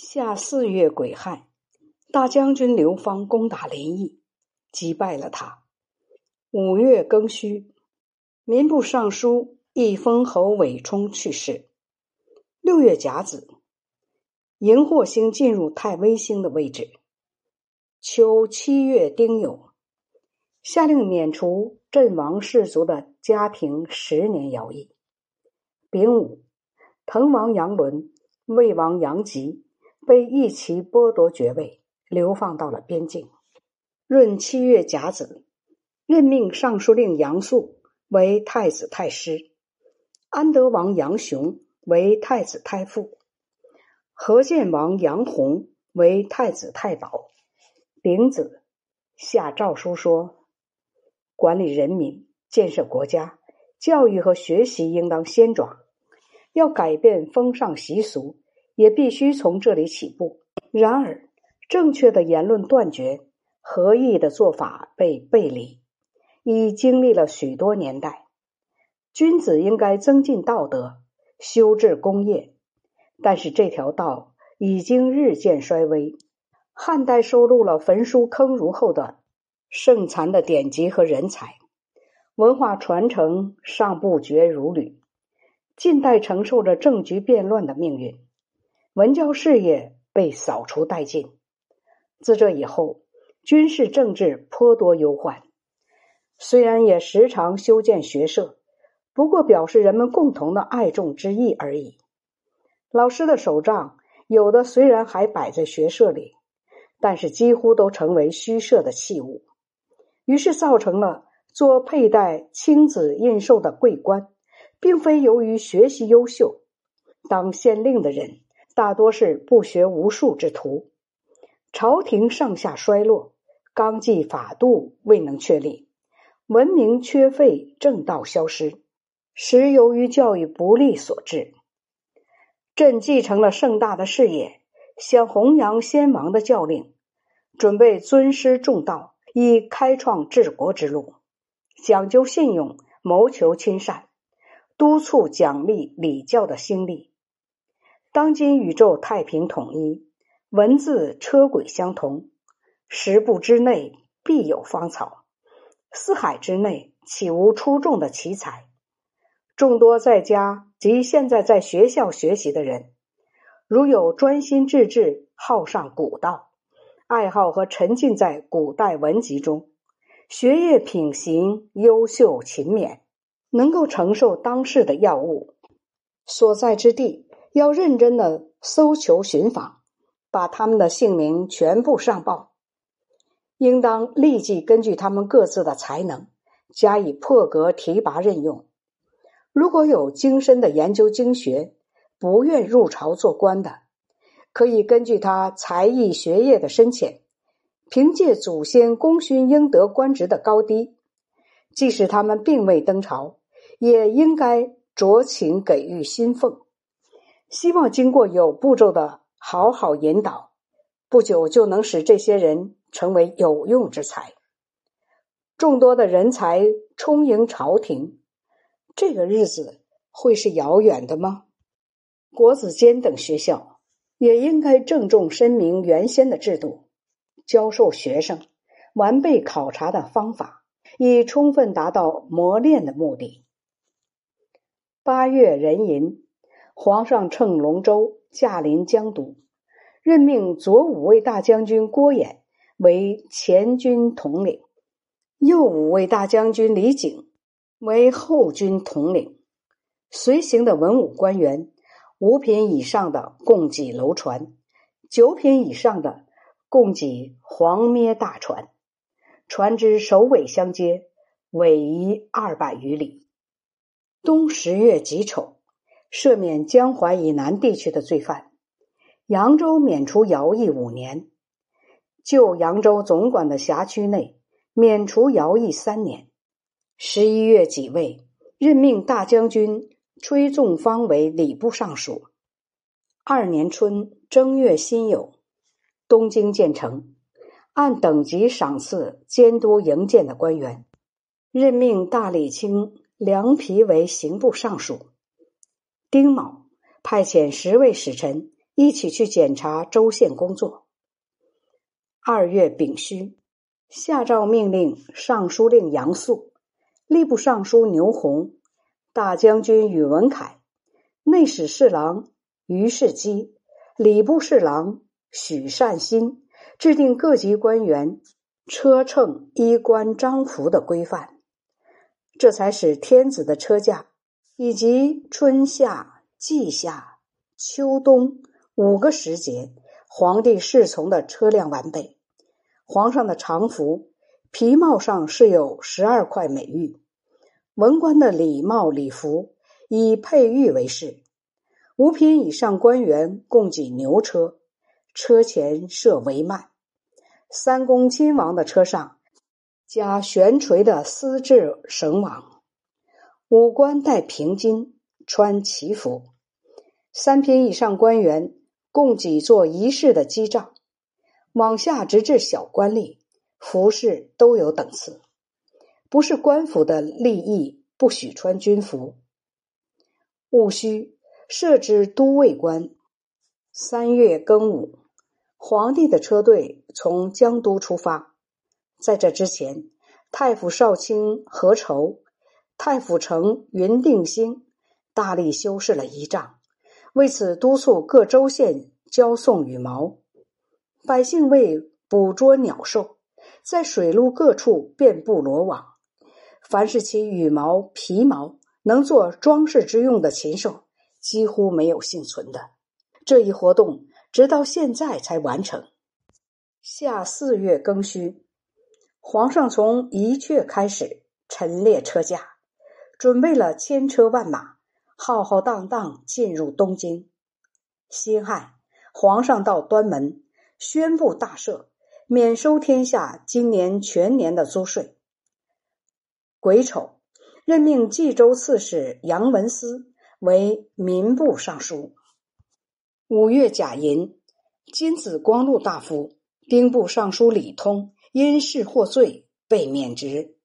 夏四月癸亥，大将军刘芳攻打临邑，击败了他。五月庚戌，民部尚书义封侯韦冲去世。六月甲子，荧惑星进入太微星的位置。秋七月丁酉，下令免除阵亡士族的家庭十年徭役。丙午，滕王杨伦、魏王杨吉。被一齐剥夺爵位，流放到了边境。闰七月甲子，任命尚书令杨素为太子太师，安德王杨雄为太子太傅，河建王杨弘为太子太保。丙子，下诏书说：管理人民、建设国家、教育和学习应当先抓，要改变风尚习俗。也必须从这里起步。然而，正确的言论断绝，合意的做法被背离，已经历了许多年代。君子应该增进道德，修治功业，但是这条道已经日渐衰微。汉代收录了焚书坑儒后的盛残的典籍和人才，文化传承尚不绝如缕。近代承受着政局变乱的命运。文教事业被扫除殆尽。自这以后，军事政治颇多忧患。虽然也时常修建学社，不过表示人们共同的爱众之意而已。老师的手杖有的虽然还摆在学社里，但是几乎都成为虚设的器物。于是造成了做佩戴青紫印绶的桂冠，并非由于学习优秀，当县令的人。大多是不学无术之徒，朝廷上下衰落，纲纪法度未能确立，文明缺废，正道消失，实由于教育不力所致。朕继承了盛大的事业，想弘扬先王的教令，准备尊师重道，以开创治国之路，讲究信用，谋求亲善，督促奖励礼教的兴立。当今宇宙太平统一，文字车轨相同，十步之内必有芳草，四海之内岂无出众的奇才？众多在家及现在在学校学习的人，如有专心致志、好上古道，爱好和沉浸在古代文集中，学业品行优秀勤勉，能够承受当世的要务，所在之地。要认真的搜求寻访，把他们的姓名全部上报。应当立即根据他们各自的才能加以破格提拔任用。如果有精深的研究经学，不愿入朝做官的，可以根据他才艺学业的深浅，凭借祖先功勋应得官职的高低，即使他们并未登朝，也应该酌情给予薪俸。希望经过有步骤的好好引导，不久就能使这些人成为有用之才。众多的人才充盈朝廷，这个日子会是遥远的吗？国子监等学校也应该郑重申明原先的制度，教授学生完备考察的方法，以充分达到磨练的目的。八月壬寅。皇上乘龙舟驾临江都，任命左五卫大将军郭衍为前军统领，右五卫大将军李景为后军统领。随行的文武官员，五品以上的供给楼船，九品以上的供给黄咩大船，船只首尾相接，尾移二百余里。冬十月己丑。赦免江淮以南地区的罪犯，扬州免除徭役五年，就扬州总管的辖区内免除徭役三年。十一月己未，任命大将军崔仲方为礼部尚书。二年春正月辛酉，东京建成，按等级赏赐监督营建的官员，任命大理卿梁皮为刑部尚书。丁卯，派遣十位使臣一起去检查州县工作。二月丙戌，下诏命令尚书令杨素、吏部尚书牛弘、大将军宇文恺、内史侍郎于世基、礼部侍郎许善心制定各级官员车乘衣冠章服的规范，这才使天子的车驾以及春夏季夏秋冬五个时节皇帝侍从的车辆完备。皇上的常服皮帽上饰有十二块美玉，文官的礼帽礼服以佩玉为饰。五品以上官员供给牛车，车前设帷幔。三公亲王的车上加悬垂的丝质绳网。五官戴平巾，穿旗服。三品以上官员供给做仪式的机帐。往下直至小官吏，服饰都有等次，不是官府的利益，不许穿军服。戊戌，设置都尉官。三月庚午，皇帝的车队从江都出发。在这之前，太府少卿何愁、太府丞云定兴大力修饰了仪仗，为此督促各州县交送羽毛。百姓为捕捉鸟兽，在水陆各处遍布罗网。凡是其羽毛、皮毛能做装饰之用的禽兽，几乎没有幸存的。这一活动直到现在才完成。夏四月庚戌，皇上从宜阙开始陈列车驾，准备了千车万马，浩浩荡荡进入东京。辛亥，皇上到端门。宣布大赦，免收天下今年全年的租税。癸丑，任命冀州刺史杨文思为民部尚书。五月甲寅，金子光禄大夫、兵部尚书李通因事获罪被免职。